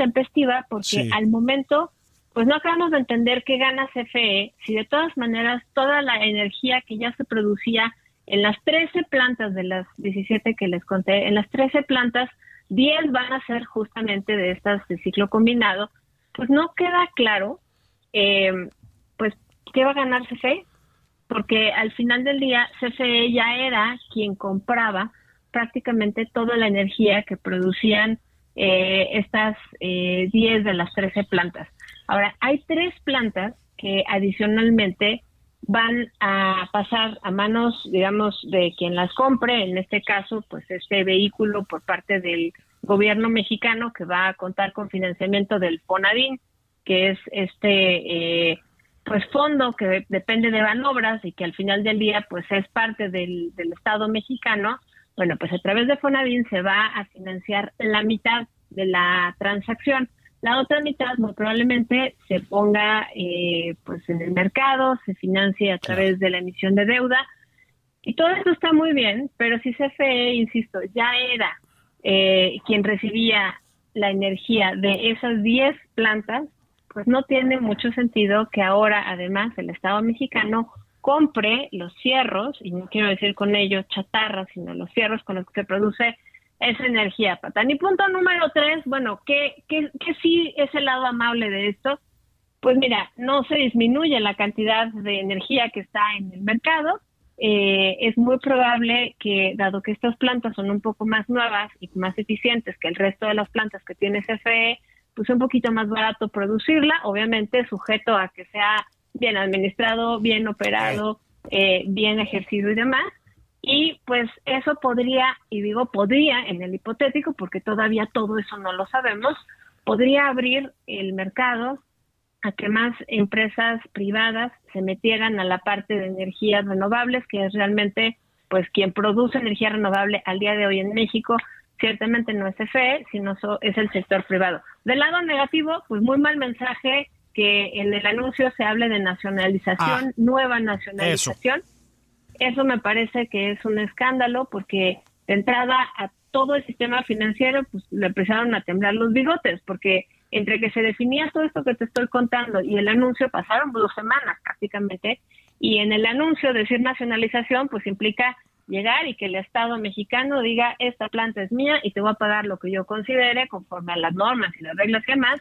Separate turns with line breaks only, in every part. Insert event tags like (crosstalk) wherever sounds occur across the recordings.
intempestiva porque
Sí.
al momento, pues no acabamos de entender qué gana CFE si de todas maneras toda la energía que ya se producía en las 13 plantas de las 17 que les conté, en las 13 plantas, 10 van a ser justamente de estas de ciclo combinado, pues no queda claro, eh, pues, ¿qué va a ganar CFE? Porque al final del día, CFE ya era quien compraba prácticamente toda la energía que producían eh, estas eh, 10 de las 13 plantas. Ahora, hay tres plantas que adicionalmente van a pasar a manos, digamos, de quien las compre, en este caso, pues este vehículo por parte del gobierno mexicano que va a contar con financiamiento del FONADIN, que es este eh, pues fondo que depende de Banobras y que al final del día pues es parte del Estado mexicano. Bueno, pues a través de Fonadin se va a financiar la mitad de la transacción. La otra mitad muy probablemente se ponga eh, pues en el mercado, se financie a través de la emisión de deuda. Y todo esto está muy bien, pero si CFE, insisto, ya era eh, quien recibía la energía de esas 10 plantas, pues no tiene mucho sentido que ahora además el Estado mexicano compre los fierros, y no quiero decir con ello chatarra, sino los fierros con los que se produce esa energía, Patán. Y punto número tres, bueno, ¿qué, qué, qué sí es el lado amable de esto? Pues mira, no se disminuye la cantidad de energía que está en el mercado. Eh, es muy probable que, dado que estas plantas son un poco más nuevas y más eficientes que el resto de las plantas que tiene CFE, pues un poquito más barato producirla, obviamente sujeto a que sea bien administrado, bien operado, eh, bien ejercido y demás. Y pues eso podría, y digo podría en el hipotético, porque todavía todo eso no lo sabemos, podría abrir el mercado a que más empresas privadas se metieran a la parte de energías renovables, que es realmente pues quien produce energía renovable al día de hoy en México, ciertamente no es CFE, sino so- es el sector privado. Del lado negativo, pues muy mal mensaje que en el anuncio se hable de nacionalización,
Ah,
nueva nacionalización. Eso me parece que es un escándalo porque de entrada a todo el sistema financiero pues le empezaron a temblar los bigotes porque entre que se definía todo esto que te estoy contando y el anuncio pasaron dos semanas prácticamente y en el anuncio decir nacionalización pues implica llegar y que el Estado mexicano diga esta planta es mía y te voy a pagar lo que yo considere conforme a las normas y las reglas que más,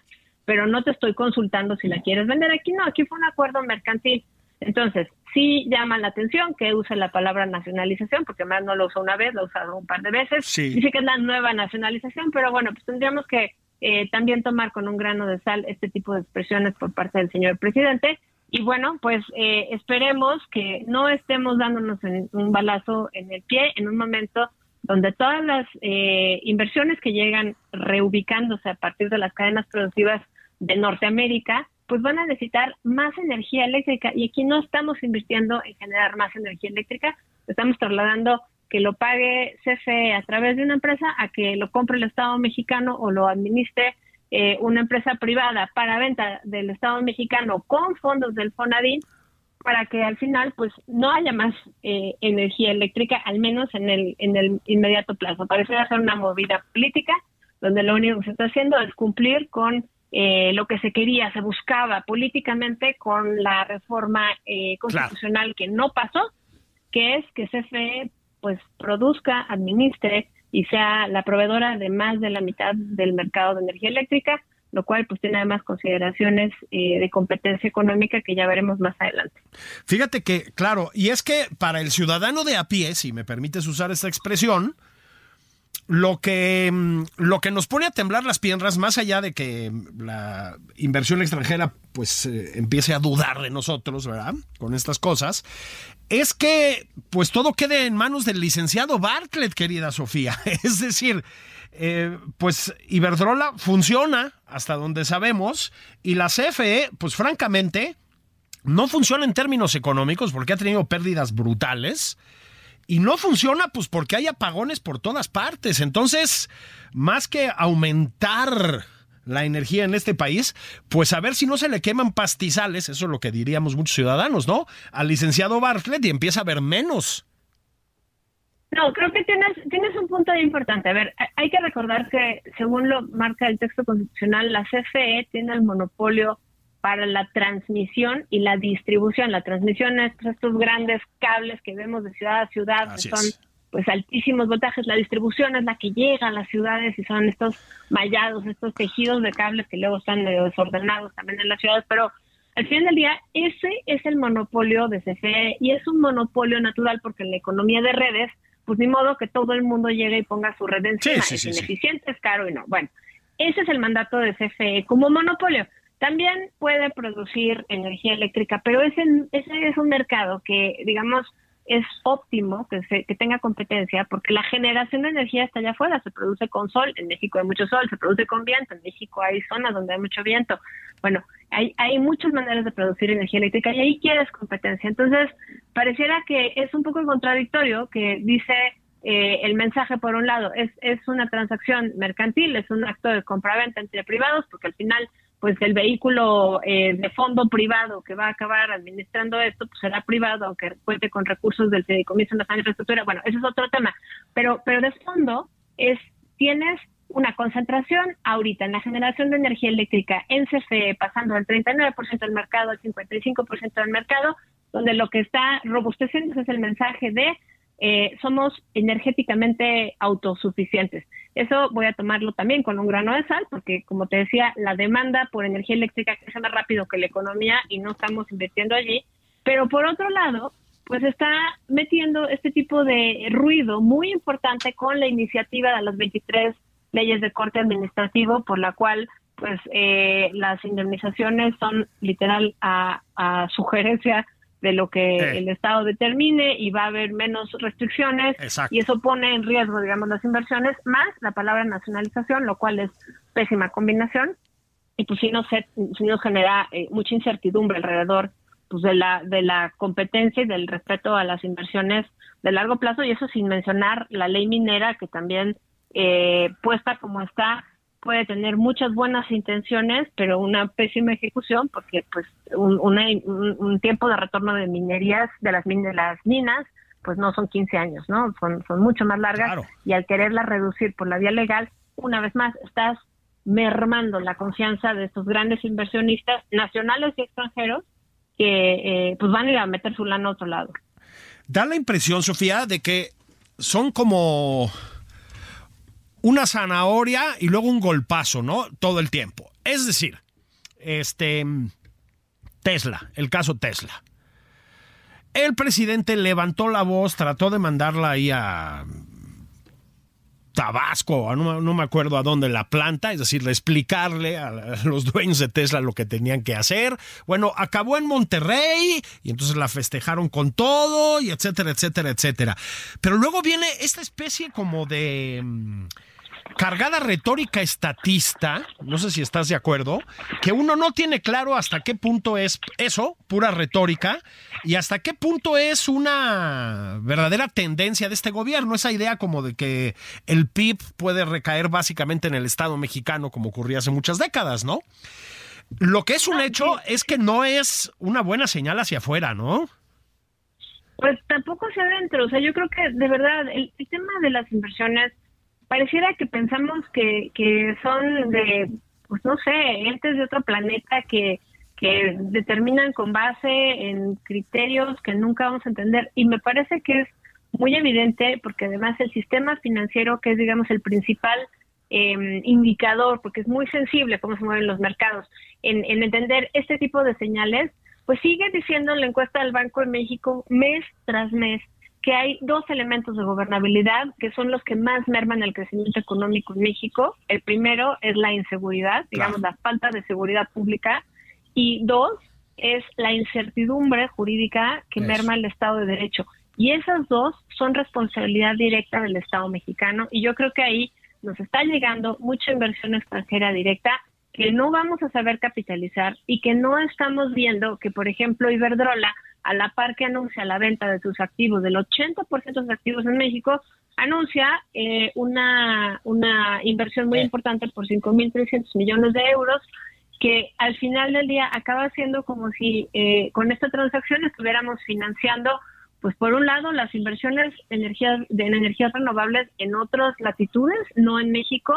pero no te estoy consultando si la quieres vender. Aquí no, aquí fue un acuerdo mercantil. Entonces, sí llama la atención que use la palabra nacionalización, porque más no lo usó una vez, lo ha usado un par de veces.
Sí.
Dice que es la nueva nacionalización, pero bueno, pues tendríamos que eh, también tomar con un grano de sal este tipo de expresiones por parte del señor presidente. Y bueno, pues eh, esperemos que no estemos dándonos en- un balazo en el pie en un momento donde todas las eh, inversiones que llegan reubicándose a partir de las cadenas productivas de Norteamérica, pues van a necesitar más energía eléctrica y aquí no estamos invirtiendo en generar más energía eléctrica, estamos trasladando que lo pague CFE a través de una empresa a que lo compre el Estado mexicano o lo administre eh, una empresa privada para venta del Estado mexicano con fondos del FONADIN para que al final pues no haya más eh, energía eléctrica, al menos en el, en el inmediato plazo. Parece ser una movida política donde lo único que se está haciendo es cumplir con eh, lo que se quería, se buscaba políticamente con la reforma eh, constitucional que no pasó, que es que CFE pues produzca, administre y sea la proveedora de más de la mitad del mercado de energía eléctrica, lo cual pues tiene además consideraciones eh, de competencia económica que ya veremos más adelante.
Fíjate que, claro, y es que para el ciudadano de a pie, si me permites usar esta expresión, lo que, mm, lo que nos pone a temblar las piernas, más allá de que la inversión extranjera pues eh, empiece a dudar de nosotros, ¿verdad? Con estas cosas, es que pues todo quede en manos del licenciado Bartlett, querida Sofía. (laughs) Es decir, eh, pues Iberdrola funciona hasta donde sabemos y la CFE, pues francamente, no funciona en términos económicos porque ha tenido pérdidas brutales. Y no funciona pues porque hay apagones por todas partes. Entonces, más que aumentar la energía en este país, pues a ver si no se le queman pastizales, eso es lo que diríamos muchos ciudadanos, ¿no? Al licenciado Bartlett y empieza a ver menos.
No, creo que tienes, tienes un punto importante. A ver, hay que recordar que según lo marca el texto constitucional, la CFE tiene el monopolio para la transmisión y la distribución. La transmisión es estos grandes cables que vemos de ciudad a ciudad, que son pues altísimos voltajes. La distribución es la que llega a las ciudades y son estos mallados, estos tejidos de cables que luego están medio desordenados también en las ciudades, pero al final del día ese es el monopolio de CFE y es un monopolio natural porque en la economía de redes, pues ni modo que todo el mundo llegue y ponga su red encima, es ineficiente, es caro y no. Bueno, ese es el mandato de CFE como monopolio. También puede producir energía eléctrica, pero ese, ese es un mercado que, digamos, es óptimo que, se, que tenga competencia porque la generación de energía está allá afuera, se produce con sol, en México hay mucho sol, se produce con viento, en México hay zonas donde hay mucho viento. Bueno, hay, hay muchas maneras de producir energía eléctrica y ahí quieres competencia. Entonces, pareciera que es un poco contradictorio que dice eh, el mensaje, por un lado, es, es una transacción mercantil, es un acto de compraventa entre privados, porque al final pues el vehículo eh, de fondo privado que va a acabar administrando esto, pues será privado, aunque cuente con recursos del Fideicomiso de la Infraestructura. Bueno, ese es otro tema. Pero, pero de fondo es, tienes una concentración ahorita en la generación de energía eléctrica en CFE, pasando del 39% del mercado al 55% del mercado, donde lo que está robusteciendo es el mensaje de eh, somos energéticamente autosuficientes. Eso voy a tomarlo también con un grano de sal, porque como te decía, la demanda por energía eléctrica crece más rápido que la economía y no estamos invirtiendo allí. Pero por otro lado, pues está metiendo este tipo de ruido muy importante con la iniciativa de las 23 leyes de corte administrativo, por la cual pues eh, las indemnizaciones son literal a, a sugerencia de lo que eh. el Estado determine y va a haber menos restricciones y eso pone en riesgo, digamos, las inversiones, más la palabra nacionalización, lo cual es pésima combinación y pues sí nos, nos genera eh, mucha incertidumbre alrededor pues de la de la competencia y del respeto a las inversiones de largo plazo y eso sin mencionar la ley minera que también eh, puesta como está puede tener muchas buenas intenciones, pero una pésima ejecución, porque pues un, un, tiempo de retorno de minerías de las, de las minas, pues no son 15 años, ¿no? Son, son mucho más largas y al quererla reducir por la vía legal, una vez más, estás mermando la confianza de estos grandes inversionistas nacionales y extranjeros que eh, pues van a ir a meter su lana a otro lado.
Da la impresión, Sofía, de que son como una zanahoria y luego un golpazo, ¿no? Todo el tiempo. Es decir, este Tesla, el caso Tesla. El presidente levantó la voz, trató de mandarla ahí a Tabasco, no, me acuerdo a dónde la planta, es decir, de explicarle a, los dueños de Tesla lo que tenían que hacer. Bueno, acabó en Monterrey y entonces la festejaron con todo y etcétera, etcétera, etcétera. Pero luego viene esta especie como de... Cargada retórica estatista, no sé si estás de acuerdo, que uno no tiene claro hasta qué punto es eso, pura retórica, y hasta qué punto es una verdadera tendencia de este gobierno, esa idea como de que el PIB puede recaer básicamente en el Estado mexicano como ocurría hace muchas décadas, ¿no? Lo que es un hecho es que no es una buena señal hacia afuera, ¿no?
Pues tampoco hacia adentro, o sea, yo creo que de verdad el, el tema de las inversiones pareciera que pensamos que, que son de, pues no sé, entes de otro planeta que, que determinan con base en criterios que nunca vamos a entender. Y me parece que es muy evidente porque además el sistema financiero, que es digamos el principal eh, indicador, porque es muy sensible cómo se mueven los mercados, en, en entender este tipo de señales, pues sigue diciendo en la encuesta del Banco de México mes tras mes que hay dos elementos de gobernabilidad que son los que más merman el crecimiento económico en México. El primero es la inseguridad, digamos, la falta de seguridad pública. Y dos, es la incertidumbre jurídica que merma el Estado de Derecho. Y esas dos son responsabilidad directa del Estado mexicano. Y yo creo que ahí nos está llegando mucha inversión extranjera directa que no vamos a saber capitalizar y que no estamos viendo que, por ejemplo, Iberdrola, a la par que anuncia la venta de sus activos, del 80% de sus activos en México, anuncia eh, una, una inversión muy importante por 5.300 millones de euros que al final del día acaba siendo como si eh, con esta transacción estuviéramos financiando pues por un lado las inversiones energías, de energías renovables en otras latitudes, no en México.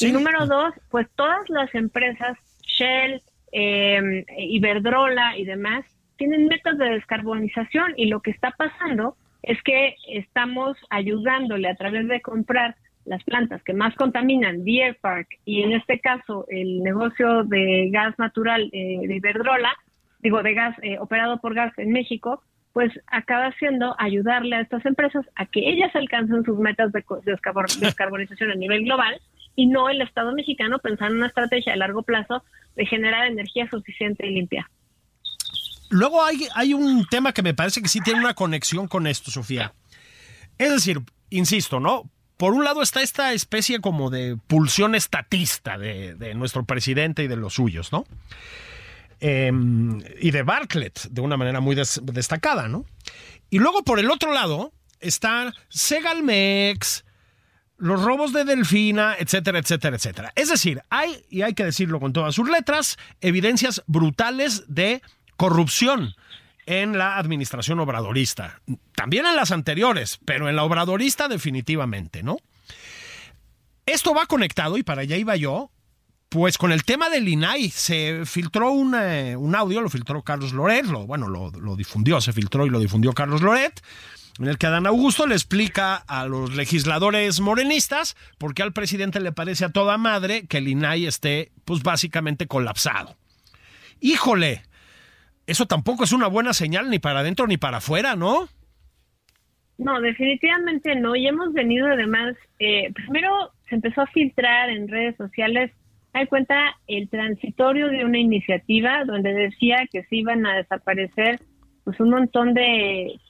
Y número dos, pues todas las empresas, Shell, eh, Iberdrola y demás, tienen metas de descarbonización y lo que está pasando es que estamos ayudándole a través de comprar las plantas que más contaminan, Deer Park y en este caso el negocio de gas natural eh, de Iberdrola, digo de gas eh, operado por gas en México, pues acaba siendo ayudarle a estas empresas a que ellas alcancen sus metas de (laughs) descarbonización a nivel global y no el Estado mexicano pensando en una estrategia a largo plazo de generar energía suficiente y limpia.
Luego hay, hay un tema que me parece que sí tiene una conexión con esto, Sofía. Es decir, insisto, ¿no? Por un lado está esta especie como de pulsión estatista de, de nuestro presidente y de los suyos, ¿no? Em, y de Bartlett de una manera muy destacada, ¿no? Y luego por el otro lado está Segalmex, los robos de Delfina, etcétera, etcétera, etcétera. Es decir, hay, y hay que decirlo con todas sus letras, evidencias brutales de corrupción en la administración obradorista. También en las anteriores, pero en la obradorista definitivamente, ¿no? Esto va conectado, y para allá iba yo, pues con el tema del INAI se filtró eh, un audio, lo filtró Carlos Loret, lo, bueno, lo, difundió, se filtró y lo difundió Carlos Loret, en el que Adán Augusto le explica a los legisladores morenistas por qué al presidente le parece a toda madre que el INAI esté, pues básicamente colapsado. Híjole, eso tampoco es una buena señal ni para adentro ni para afuera, ¿no?
No, definitivamente no. Y hemos venido además, eh, primero se empezó a filtrar en redes sociales hay cuenta el transitorio de una iniciativa donde decía que se iban a desaparecer pues un montón de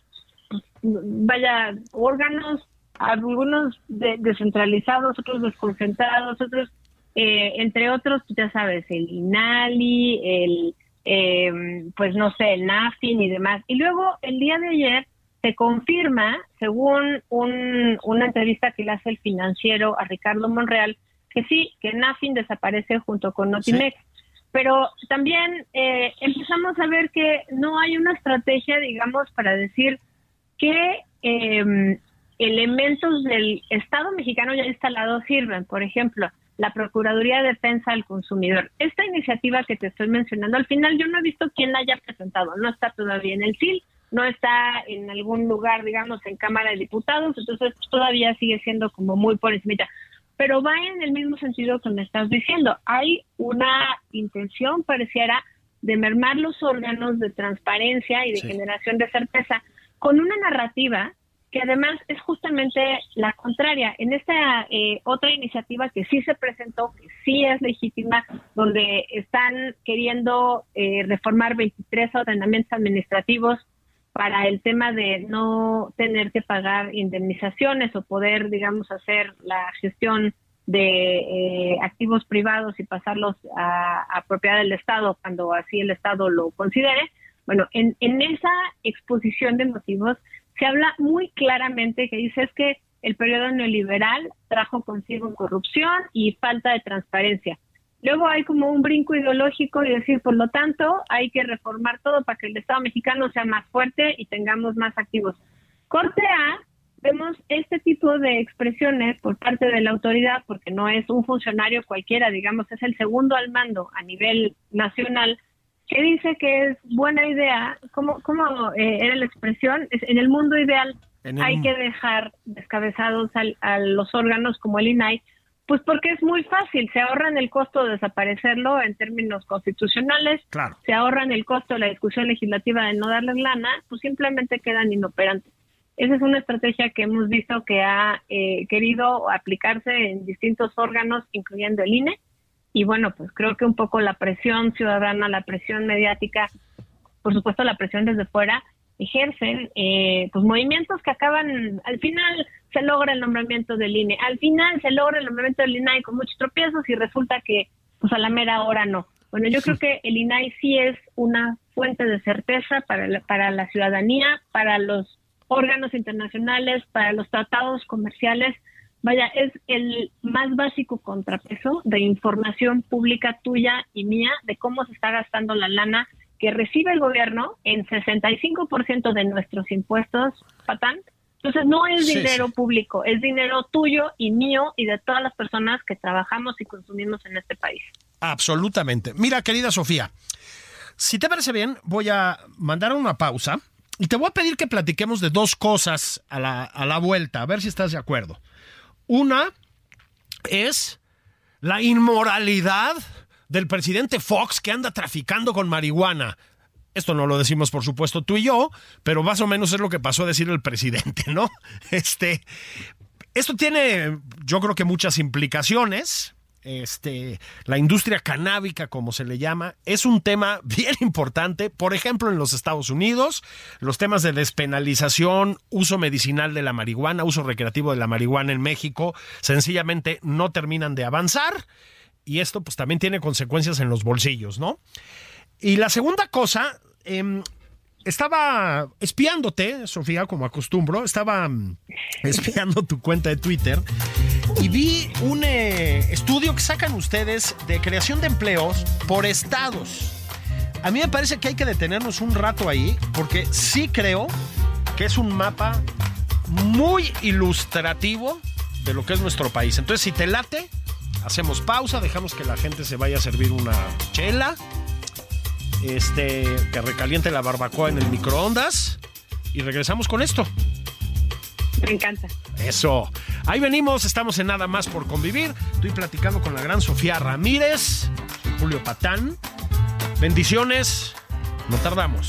pues, vaya órganos algunos descentralizados otros desconcentrados otros eh, entre otros ya sabes el INALI el eh, pues no sé el NAFIN y demás y luego el día de ayer se confirma según un, una entrevista que le hace el financiero a Ricardo Monreal que sí, que NAFIN desaparece junto con Notimex. Pero también eh, empezamos a ver que no hay una estrategia, digamos, para decir qué em, elementos del Estado mexicano ya instalados sirven. Por ejemplo, la Procuraduría de Defensa al Consumidor. Esta iniciativa que te estoy mencionando, al final yo no he visto quién la haya presentado. No está todavía en el CIL, no está en algún lugar, digamos, en Cámara de Diputados, entonces todavía sigue siendo como muy por encima pero va en el mismo sentido que me estás diciendo. Hay una intención, pareciera, de mermar los órganos de transparencia y de generación de certeza con una narrativa que además es justamente la contraria. En esta eh, otra iniciativa que sí se presentó, que sí es legítima, donde están queriendo eh, reformar 23 ordenamientos administrativos para el tema de no tener que pagar indemnizaciones o poder, digamos, hacer la gestión de eh, activos privados y pasarlos a, propiedad del Estado cuando así el Estado lo considere. Bueno, en, en esa exposición de motivos se habla muy claramente que dice es que el periodo neoliberal trajo consigo corrupción y falta de transparencia. Luego hay como un brinco ideológico y decir, por lo tanto, hay que reformar todo para que el Estado mexicano sea más fuerte y tengamos más activos. Corte A, vemos este tipo de expresiones por parte de la autoridad, porque no es un funcionario cualquiera, digamos, es el segundo al mando a nivel nacional, que dice que es buena idea, ¿cómo, cómo eh, era la expresión? Es, en el mundo ideal hay que dejar descabezados a los órganos como el INAI pues porque es muy fácil, se ahorran el costo de desaparecerlo en términos constitucionales, se ahorran el costo de la discusión legislativa de no darles lana, pues simplemente quedan inoperantes. Esa es una estrategia que hemos visto que ha eh, querido aplicarse en distintos órganos, incluyendo el INE, y bueno, pues creo que un poco la presión ciudadana, la presión mediática, por supuesto la presión desde fuera, ejercen eh, pues movimientos que acaban, al final se logra el nombramiento del INE, al final se logra el nombramiento del INAI con muchos tropiezos y resulta que pues a la mera hora no. Bueno, yo creo que el INAI sí es una fuente de certeza para la, para la ciudadanía, para los órganos internacionales, para los tratados comerciales. Vaya, es el más básico contrapeso de información pública tuya y mía de cómo se está gastando la lana que recibe el gobierno en 65% de nuestros impuestos, Patán. Entonces no es dinero público, es dinero tuyo y mío y de todas las personas que trabajamos y consumimos en este país.
Absolutamente. Mira, querida Sofía, si te parece bien, voy a mandar una pausa y te voy a pedir que platiquemos de dos cosas a la, a la vuelta, a ver si estás de acuerdo. Una es la inmoralidad del presidente Fox que anda traficando con marihuana. Esto no lo decimos, por supuesto, tú y yo, pero más o menos es lo que pasó a decir el presidente, ¿no? (laughs) Este, esto tiene, yo creo que muchas implicaciones. Este, la industria canábica, como se le llama, es un tema (laughs) bien importante. Por ejemplo, en los Estados Unidos, los temas de despenalización, uso medicinal de la marihuana, uso recreativo de la marihuana en México, sencillamente no terminan de avanzar y esto pues también tiene consecuencias en los bolsillos, ¿no? Y la segunda cosa, em, estaba espiándote, Sofía, como acostumbro, estaba mm, (laughs) espiando tu cuenta de Twitter y vi un eh, estudio que sacan ustedes de creación de empleos por estados. A mí me parece que hay que detenernos un rato ahí porque sí creo que es un mapa muy ilustrativo de lo que es nuestro país. Entonces, si te late, hacemos pausa, dejamos que la gente se vaya a servir una chela, este, que recaliente la barbacoa en el microondas y regresamos con esto.
Me encanta.
Eso. Ahí venimos, estamos en Nada más por convivir. Estoy platicando con la gran Sofía Ramírez, Julio Patán. Bendiciones, no tardamos.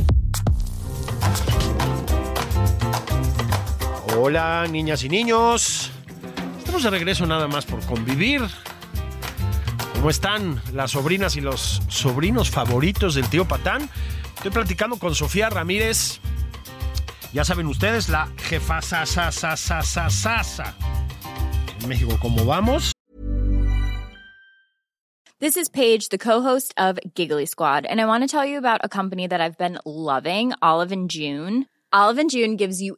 Hola, niñas y niños. Estamos de regreso nada más por convivir. ¿Cómo están las sobrinas y los sobrinos favoritos del tío Patán? Estoy platicando con Sofía Ramírez. Ya saben ustedes, la jefa sa, sa, sa, sa, sa, sa, sa. En México, ¿cómo vamos?
This is Paige, the co-host of Giggly Squad, and I want to tell you about a company that I've been loving, Olive and June. Olive and June gives you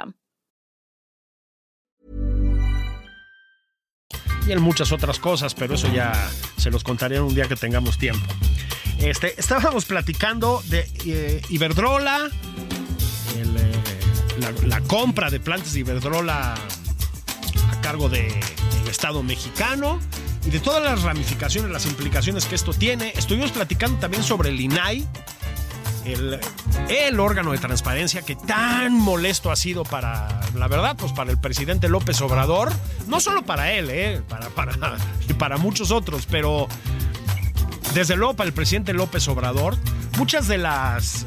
Y en muchas otras cosas, pero eso ya se los contaré un día que tengamos tiempo. Este, estábamos platicando de eh, Iberdrola, eh, la, compra de plantas de Iberdrola a cargo del de Estado mexicano y de todas las ramificaciones, las implicaciones que esto tiene. Estuvimos platicando también sobre el INAI, el, órgano de transparencia que tan molesto ha sido para, la verdad, pues para el presidente López Obrador, no solo para él, eh, para, para, (laughs) para muchos otros, pero desde luego para el presidente López Obrador, muchas de las,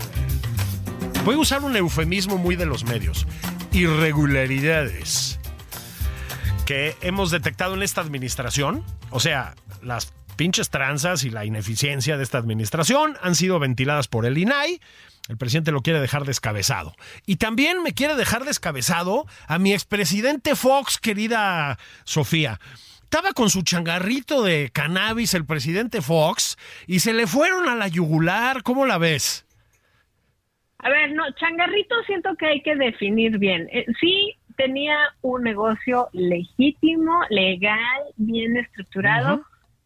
voy a usar un eufemismo muy de los medios, irregularidades que hemos detectado en esta administración, o sea, las pinches tranzas y la ineficiencia de esta administración han sido ventiladas por el INAI. El presidente lo quiere dejar descabezado. Y también me quiere dejar descabezado a mi expresidente Fox, querida Sofía. Estaba con su changarrito de cannabis el presidente Fox y se le fueron a la yugular. ¿Cómo la ves?
A ver, no, changarrito siento que hay que definir bien. Eh, sí tenía un negocio legítimo, legal, bien estructurado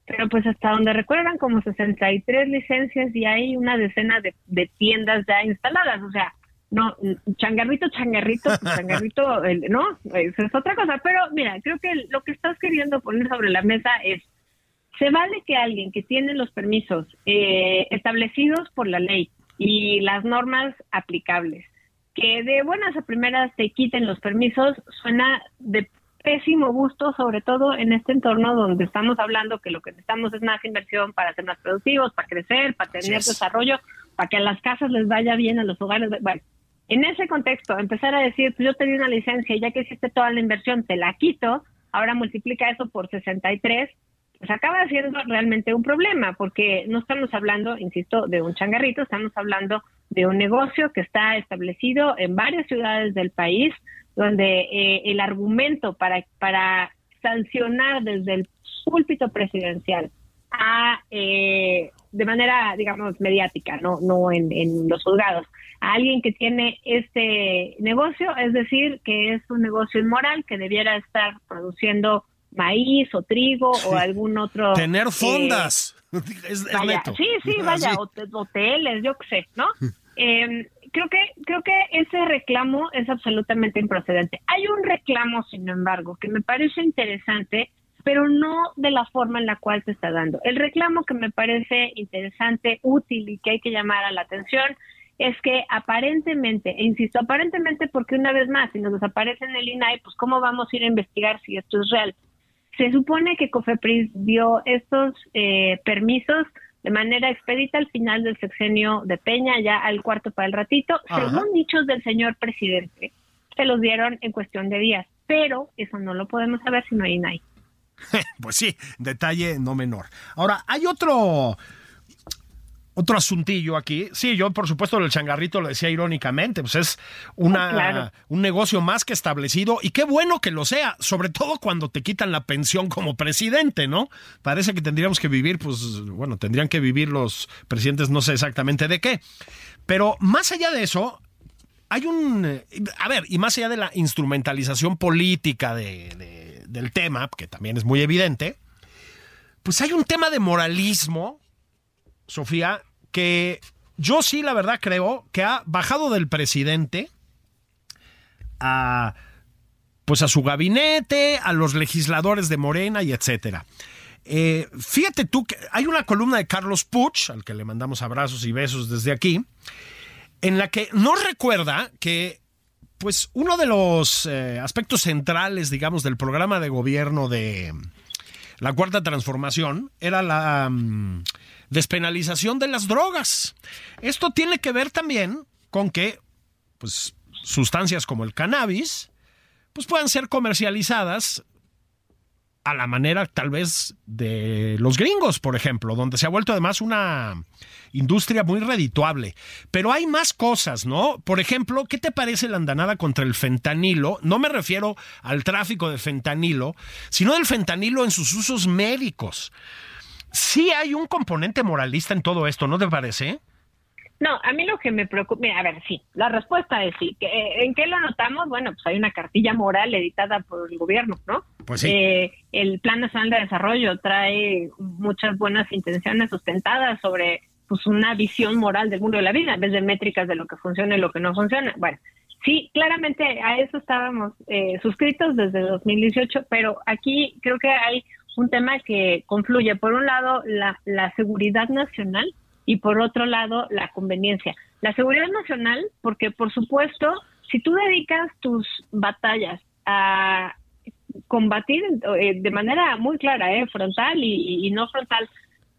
pero pues hasta donde recuerdan como 63 licencias y hay una decena de, tiendas ya instaladas, o sea, no, changarrito, changarrito, pues, changarrito, (laughs) no, eso es otra cosa, pero mira, creo que lo que estás queriendo poner sobre la mesa es, se vale que alguien que tiene los permisos eh, establecidos por la ley y las normas aplicables, que de buenas a primeras te quiten los permisos, suena de pésimo gusto, sobre todo en este entorno donde estamos hablando que lo que necesitamos es más inversión para ser más productivos, para crecer, para tener desarrollo, para que a las casas les vaya bien, a los hogares. Bueno, en ese contexto, empezar a decir, pues yo te di una licencia y ya que hiciste toda la inversión, te la quito, ahora multiplica eso por 63, pues acaba siendo realmente un problema, porque no estamos hablando, insisto, de un changarrito, estamos hablando de un negocio que está establecido en varias ciudades del país, donde eh, el argumento para, para sancionar desde el púlpito presidencial a, eh, de manera, digamos, mediática, no, no en, en los juzgados, a alguien que tiene este negocio, es decir, que es un negocio inmoral que debiera estar produciendo maíz o trigo o algún otro...
Tener eh, fondas. (laughs)
Sí, sí, (laughs) vaya, hoteles, yo qué sé, ¿no? (laughs) Eh, creo que creo que ese reclamo es absolutamente improcedente. Hay un reclamo, sin embargo, que me parece interesante, pero no de la forma en la cual se está dando. El reclamo que me parece interesante, útil y que hay que llamar a la atención es que aparentemente, e insisto, aparentemente porque una vez más, si nos desaparece en el INAI, pues cómo vamos a ir a investigar si esto es real. Se supone que COFEPRIS dio estos eh, permisos de manera expedita al final del sexenio de Peña, ya al cuarto para el ratito. Según dichos del señor presidente, se los dieron en cuestión de días, pero eso no lo podemos saber si no hay nadie. (laughs)
pues sí, detalle no menor. Ahora, hay otro otro asuntillo aquí. Sí, yo por supuesto el changarrito lo decía irónicamente, pues es una, un negocio más que establecido y qué bueno que lo sea, sobre todo cuando te quitan la pensión como presidente, ¿no? Parece que tendríamos que vivir, pues bueno, tendrían que vivir los presidentes, no sé exactamente de qué. Pero más allá de eso, hay un... A ver, y más allá de la instrumentalización política del tema, que también es muy evidente, pues hay un tema de moralismo Sofía, que yo sí, la verdad, creo que ha bajado del presidente a pues a su gabinete, a los legisladores de Morena y etcétera. Eh, fíjate tú que hay una columna de Carlos Puch, al que le mandamos abrazos y besos desde aquí, en la que nos recuerda que pues uno de los eh, aspectos centrales, digamos, del programa de gobierno de la Cuarta Transformación era la... Mm, despenalización de las drogas. Esto tiene que ver también con que pues, sustancias como el cannabis pues, puedan ser comercializadas a la manera tal vez de los gringos, por ejemplo, donde se ha vuelto además una industria muy redituable. Pero hay más cosas, ¿no? Por ejemplo, ¿qué te parece la andanada contra el fentanilo? No me refiero al tráfico de fentanilo, sino del fentanilo en sus usos médicos sí hay un componente moralista en todo esto, ¿no te parece?
No, a mí lo que me preocupa, a ver, sí, la respuesta es sí. ¿En qué lo notamos? Bueno, pues hay una cartilla moral editada por el gobierno, ¿no?
Pues sí.
Eh, el Plan Nacional de Desarrollo trae muchas buenas intenciones sustentadas sobre pues una visión moral del mundo de la vida, en vez de métricas de lo que funciona y lo que no funciona. Bueno, sí, claramente a eso estábamos eh, suscritos desde 2018, pero aquí creo que hay un tema que confluye, por un lado, la, la seguridad nacional y por otro lado, la conveniencia. La seguridad nacional, porque por supuesto, si tú dedicas tus batallas a combatir eh, de manera muy clara, eh, frontal y, no frontal,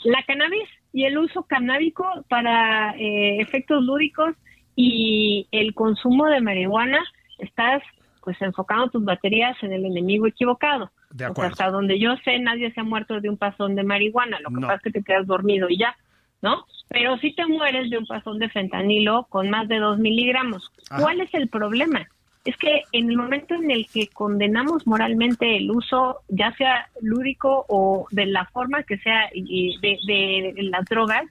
la cannabis y el uso canábico para eh, efectos lúdicos y el consumo de marihuana, estás pues enfocando tus baterías en el enemigo equivocado.
De acuerdo.
hasta donde yo sé, nadie se ha muerto de un pasón de marihuana, lo que pasa es que te quedas dormido y ya, ¿no? Pero si te mueres de un pasón de fentanilo con más de dos miligramos. ¿Cuál es el problema? Es que en el momento en el que condenamos moralmente el uso, ya sea lúdico o de la forma que sea de, de, las drogas,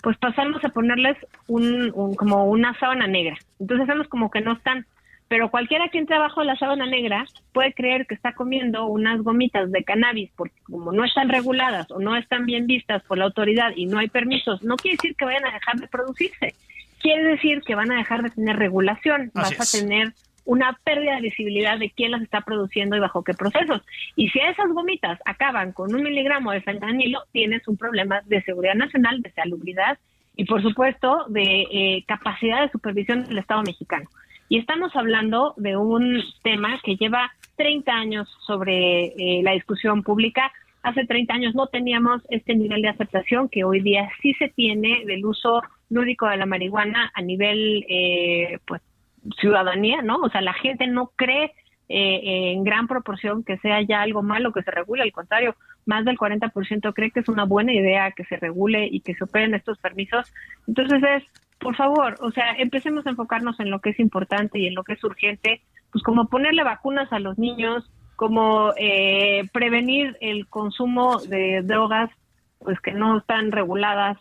pues pasamos a ponerles un, como una sábana negra. Entonces hacemos como que no están pero cualquiera que entre abajo de la sábana negra puede creer que está comiendo unas gomitas de cannabis porque como no están reguladas o no están bien vistas por la autoridad y no hay permisos, no quiere decir que vayan a dejar de producirse. Quiere decir que van a dejar de tener regulación, vas a tener una pérdida de visibilidad de quién las está produciendo y bajo qué procesos. Y si esas gomitas acaban con un miligramo de fentanilo, tienes un problema de seguridad nacional, de salubridad y, por supuesto, de eh, capacidad de supervisión del Estado mexicano. Y estamos hablando de un tema que lleva 30 años sobre eh, la discusión pública. Hace 30 años no teníamos este nivel de aceptación que hoy día sí se tiene del uso lúdico de la marihuana a nivel eh, pues ciudadanía, ¿no? O sea, la gente no cree eh, en gran proporción que sea ya algo malo que se regule, al contrario, más del 40% cree que es una buena idea que se regule y que se operen estos permisos. Entonces es por favor, o sea, empecemos a enfocarnos en lo que es importante y en lo que es urgente, pues como ponerle vacunas a los niños, como eh, prevenir el consumo de drogas, pues que no están reguladas,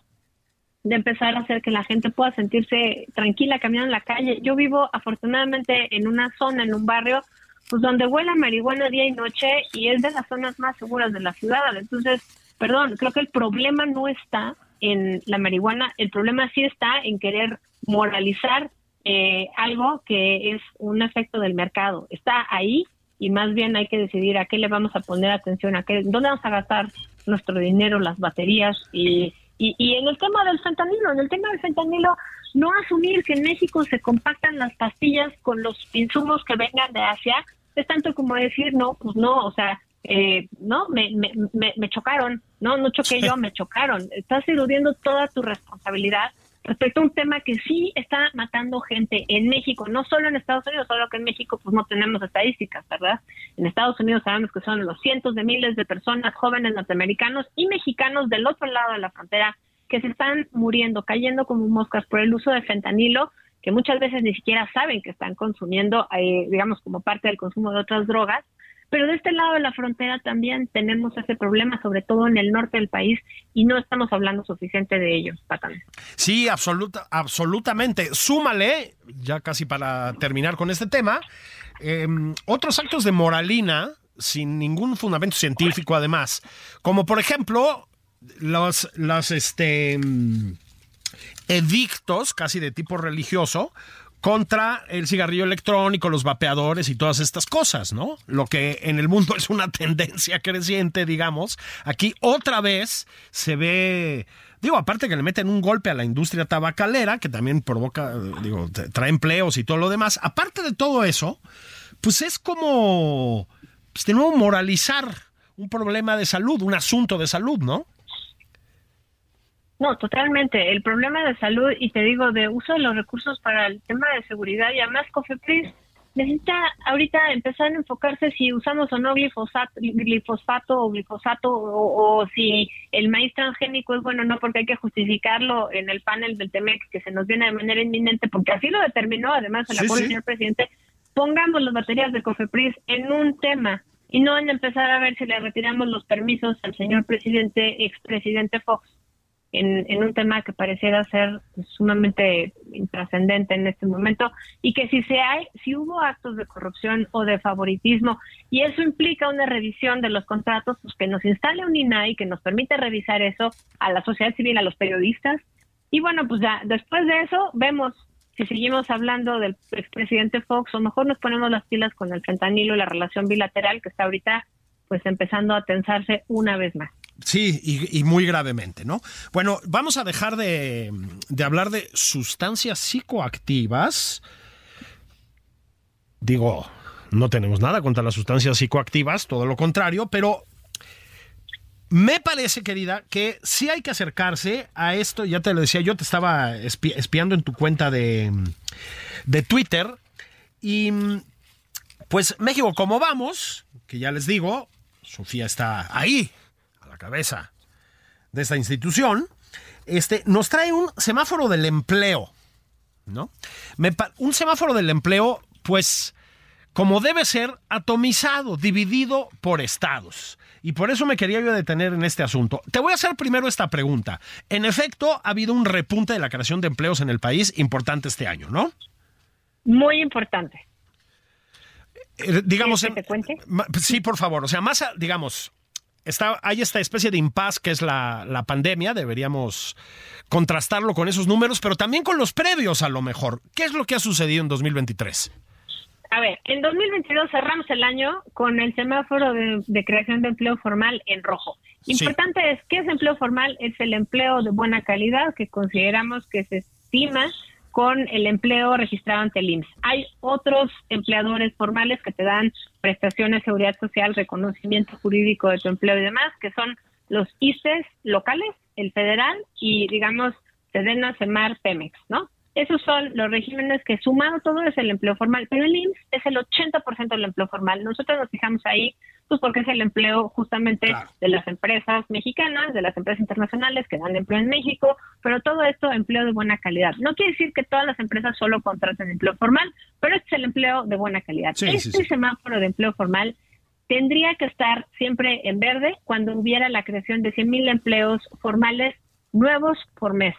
de empezar a hacer que la gente pueda sentirse tranquila caminando en la calle. Yo vivo afortunadamente en una zona, en un barrio, pues donde huele marihuana día y noche y es de las zonas más seguras de la ciudad. Entonces, perdón, creo que el problema no está en la marihuana, el problema sí está en querer moralizar eh, algo que es un efecto del mercado. Está ahí y más bien hay que decidir a qué le vamos a poner atención, a qué, dónde vamos a gastar nuestro dinero, las baterías y, y, y en el tema del fentanilo, en el tema del fentanilo, no asumir que en México se compactan las pastillas con los insumos que vengan de Asia, es tanto como decir, no, pues no, o sea, eh, no, me, me, me, chocaron, no, no choqué yo, me chocaron. Estás eludiendo toda tu responsabilidad respecto a un tema que sí está matando gente en México, no solo en Estados Unidos, solo que en México pues no tenemos estadísticas, ¿verdad? En Estados Unidos sabemos que son los cientos de miles de personas, jóvenes norteamericanos y mexicanos del otro lado de la frontera que se están muriendo, cayendo como moscas por el uso de fentanilo, que muchas veces ni siquiera saben que están consumiendo, eh, digamos, como parte del consumo de otras drogas, pero de este lado de la frontera también tenemos ese problema, sobre todo en el norte del país, y no estamos hablando suficiente de ellos, Patán.
Sí, absoluta, absolutamente. Súmale, ya casi para terminar con este tema, em, otros actos de moralina sin ningún fundamento científico además, como por ejemplo los, los este, em, edictos casi de tipo religioso contra el cigarrillo electrónico, los vapeadores y todas estas cosas, ¿no? Lo que en el mundo (laughs) es una tendencia creciente, digamos. Aquí otra vez se ve Digo, aparte que le meten un golpe a la industria tabacalera, que también provoca, digo, trae empleos y todo lo demás. Aparte de todo eso, pues es como, pues de nuevo, moralizar un problema de salud, un asunto de salud, ¿no?
No, totalmente. El problema de salud, y te digo, de uso de los recursos para el tema de seguridad, y además COFEPRIS necesita ahorita empezar a enfocarse si usamos o no glifosato, glifosato o glifosato o, si el maíz transgénico es bueno o no, porque hay que justificarlo en el panel del TEMEC que se nos viene de manera inminente, porque así lo determinó además el acuerdo del señor presidente. Pongamos las baterías de COFEPRIS en un tema y no en empezar a ver si le retiramos los permisos al señor presidente, expresidente Fox en, un tema que pareciera ser sumamente intrascendente en este momento y que si se hay, si hubo actos de corrupción o de favoritismo y eso implica una revisión de los contratos, pues que nos instale un INAI que nos permite revisar eso a la sociedad civil, a los periodistas y bueno, pues ya después de eso vemos si seguimos hablando del expresidente Fox o mejor nos ponemos las pilas con el fentanilo y la relación bilateral que está ahorita pues empezando a tensarse una vez más.
Sí, y, muy gravemente, ¿no? Bueno, vamos a dejar de, hablar de sustancias psicoactivas. Digo, no tenemos nada contra las sustancias psicoactivas, todo lo contrario, pero me parece, querida, que sí hay que acercarse a esto. Ya te lo decía, yo te estaba espiando en tu cuenta de, de Twitter y Pues México, como vamos, que ya les digo, Sofía está ahí, la cabeza de esta institución, este, nos trae un semáforo del empleo, ¿no? un semáforo del empleo, pues, como debe ser, atomizado, dividido por estados. Y por eso me quería yo detener en este asunto. Te voy a hacer primero esta pregunta. En efecto, ha habido un repunte de la creación de empleos en el país importante este año, ¿no?
Muy importante.
Eh, digamos,
que te cuente?
sí, por favor. O sea, más, digamos, está, hay esta especie de impas que es la, la, pandemia, deberíamos contrastarlo con esos números, pero también con los previos a lo mejor. ¿Qué es lo que ha sucedido en 2023?
A ver, en 2022 cerramos el año con el semáforo de, creación de empleo formal en rojo. Importante es, ¿qué es empleo formal? Es el empleo de buena calidad que consideramos que se estima con el empleo registrado ante el IMSS. Hay otros empleadores formales que te dan prestaciones, seguridad social, reconocimiento jurídico de tu empleo y demás, que son los ICES locales, el federal y, digamos, Sedena, Semar, Pemex, ¿no? Esos son los regímenes que sumado todo es el empleo formal, pero el IMSS es el 80% del empleo formal. Nosotros nos fijamos ahí, pues porque es el empleo justamente de las empresas mexicanas, de las empresas internacionales que dan empleo en México, pero todo esto empleo de buena calidad. No quiere decir que todas las empresas solo contraten empleo formal, pero este es el empleo de buena calidad. este semáforo de empleo formal tendría que estar siempre en verde cuando hubiera la creación de 100.000 empleos formales nuevos por mes.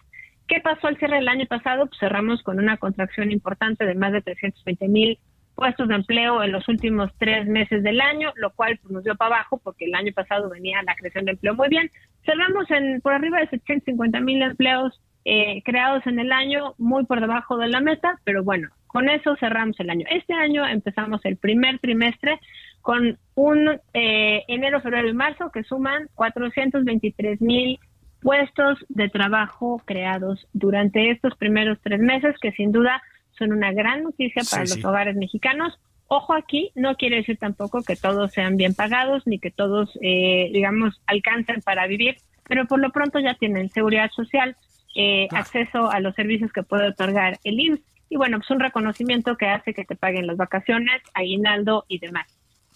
¿Qué pasó al cierre del año pasado? Pues cerramos con una contracción importante de más de 320 mil puestos de empleo en los últimos tres meses del año, lo cual pues, nos dio para abajo porque el año pasado venía la creación de empleo muy bien. Cerramos en por arriba de 750 mil empleos eh, creados en el año, muy por debajo de la meta, pero bueno, con eso cerramos el año. Este año empezamos el primer trimestre con un eh, enero, febrero y marzo que suman 423 mil puestos de trabajo creados durante estos primeros tres meses, que sin duda son una gran noticia para los hogares mexicanos. Ojo aquí, no quiere decir tampoco que todos sean bien pagados ni que todos, eh, digamos, alcancen para vivir, pero por lo pronto ya tienen seguridad social, eh, acceso a los servicios que puede otorgar el IMSS y bueno, pues un reconocimiento que hace que te paguen las vacaciones, aguinaldo y demás.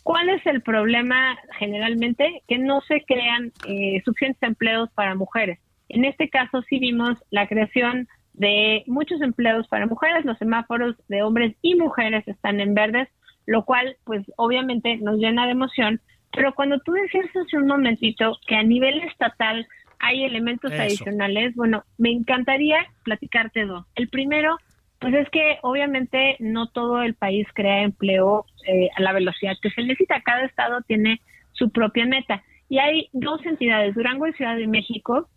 ¿Cuál es el problema generalmente? Que no se crean eh, suficientes empleos para mujeres. En este caso sí vimos la creación de muchos empleos para mujeres, los semáforos de hombres y mujeres están en verdes, lo cual pues obviamente nos llena de emoción, pero cuando tú decías hace un momentito que a nivel estatal hay elementos adicionales, bueno, me encantaría platicarte dos. El primero pues es que obviamente no todo el país crea empleo eh, a la velocidad que se necesita. Cada estado tiene su propia meta. Y hay dos entidades, Durango y Ciudad de México,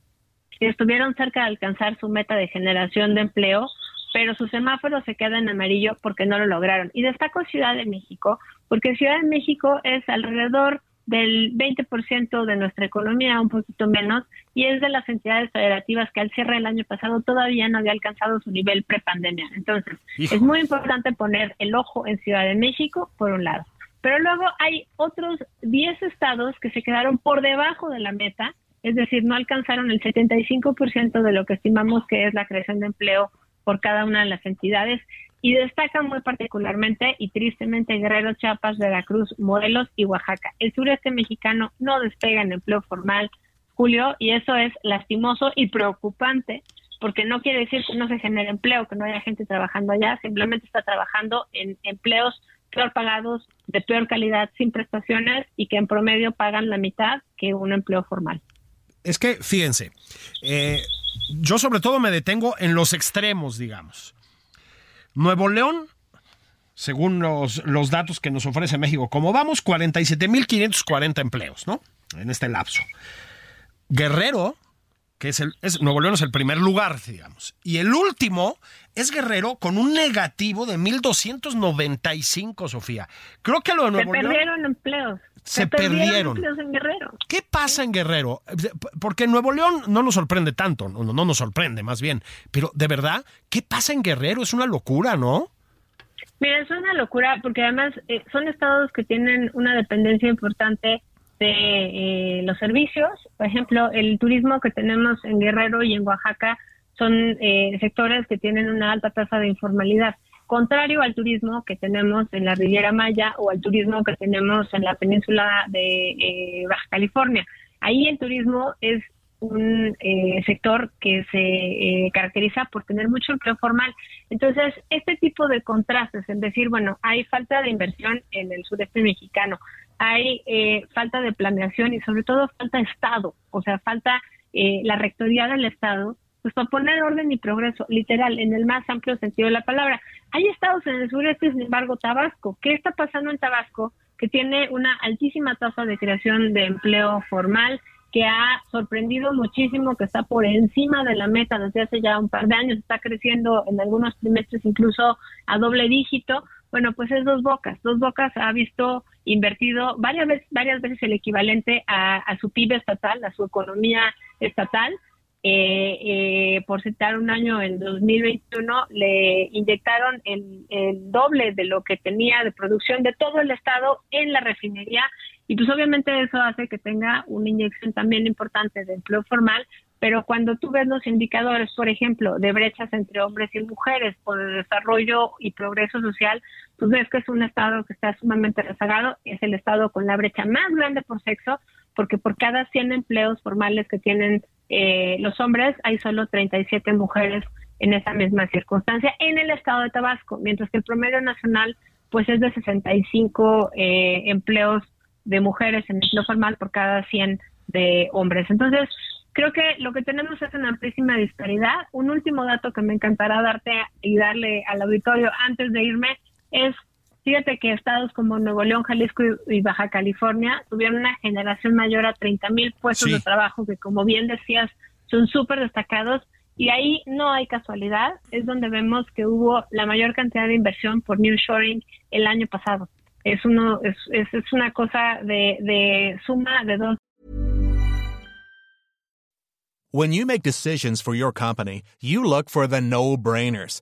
que estuvieron cerca de alcanzar su meta de generación de empleo, pero su semáforo se queda en amarillo porque no lo lograron. Y destaco Ciudad de México, porque Ciudad de México es alrededor del 20% de nuestra economía, un poquito menos, y es de las entidades federativas que al cierre del año pasado todavía no había alcanzado su nivel prepandemia. Entonces, es muy importante poner el ojo en Ciudad de México, por un lado. Pero luego hay otros 10 estados que se quedaron por debajo de la meta, es decir, no alcanzaron el 75% de lo que estimamos que es la creación de empleo por cada una de las entidades y destacan muy particularmente y tristemente Guerrero, Chiapas, Veracruz, Morelos y Oaxaca. El sureste mexicano no despega en empleo formal, Julio, y eso es lastimoso y preocupante porque no quiere decir que no se genere empleo, que no haya gente trabajando allá, simplemente está trabajando en empleos peor pagados, de peor calidad, sin prestaciones y que en promedio pagan la mitad que un empleo formal.
Es que, fíjense, eh, yo sobre todo me detengo en los extremos, digamos. Nuevo León, según los, los datos que nos ofrece México, como vamos, 47.540 empleos, ¿no? En este lapso. Guerrero, que es el, es, Nuevo León es el primer lugar, digamos. Y el último es Guerrero con un negativo de 1.295, Sofía. Creo que lo de Nuevo
Se perdieron empleos.
Se, perdieron.
en Guerrero.
¿Qué pasa en Guerrero? Porque Nuevo León no nos sorprende tanto, no, no nos sorprende más bien. Pero de verdad, ¿qué pasa en Guerrero? Es una locura, ¿no?
Mira, es una locura porque además eh, son estados que tienen una dependencia importante de eh, los servicios. Por ejemplo, el turismo que tenemos en Guerrero y en Oaxaca son eh, sectores que tienen una alta tasa de informalidad. Contrario al turismo que tenemos en la Riviera Maya o al turismo que tenemos en la península de eh, Baja California. Ahí el turismo es un eh, sector que se eh, caracteriza por tener mucho empleo formal. Entonces, este tipo de contrastes, en decir, bueno, hay falta de inversión en el sureste mexicano, hay falta de planeación y sobre todo falta Estado, o sea, falta la rectoría del Estado pues para poner orden y progreso, literal, en el más amplio sentido de la palabra. Hay estados en el sureste, sin embargo, Tabasco. ¿Qué está pasando en Tabasco? Que tiene una altísima tasa de creación de empleo formal, que ha sorprendido muchísimo, que está por encima de la meta desde hace ya un par de años, está creciendo en algunos trimestres incluso a doble dígito. Bueno, pues es Dos Bocas. Dos Bocas ha visto invertido varias veces, varias veces el equivalente a, a su PIB estatal, a su economía estatal eh, eh, por citar un año, en 2021 le inyectaron el, doble de lo que tenía de producción de todo el estado en la refinería. Y pues obviamente eso hace que tenga una inyección también importante de empleo formal, pero cuando tú ves los indicadores, por ejemplo, de brechas entre hombres y mujeres por el desarrollo y progreso social, pues ves que es un estado que está sumamente rezagado, es el estado con la brecha más grande por sexo, porque por cada 100 empleos formales que tienen eh, los hombres, hay solo 37 mujeres en esa misma circunstancia en el estado de Tabasco, mientras que el promedio nacional pues es de 65 eh, empleos de mujeres en empleo formal por cada 100 de hombres. Entonces, creo que lo que tenemos es una amplísima disparidad. Un último dato que me encantará darte y darle al auditorio antes de irme es Fíjate que estados como Nuevo León, Jalisco y Baja California tuvieron una generación mayor a 30 mil puestos de trabajo que, como bien decías, son súper destacados. Y ahí no hay casualidad, es donde vemos que hubo la mayor cantidad de inversión por New Shoring el año pasado. Es, uno, es, es, es una cosa de, de suma de dos.
When you make decisions for your company, you look for the no-brainers.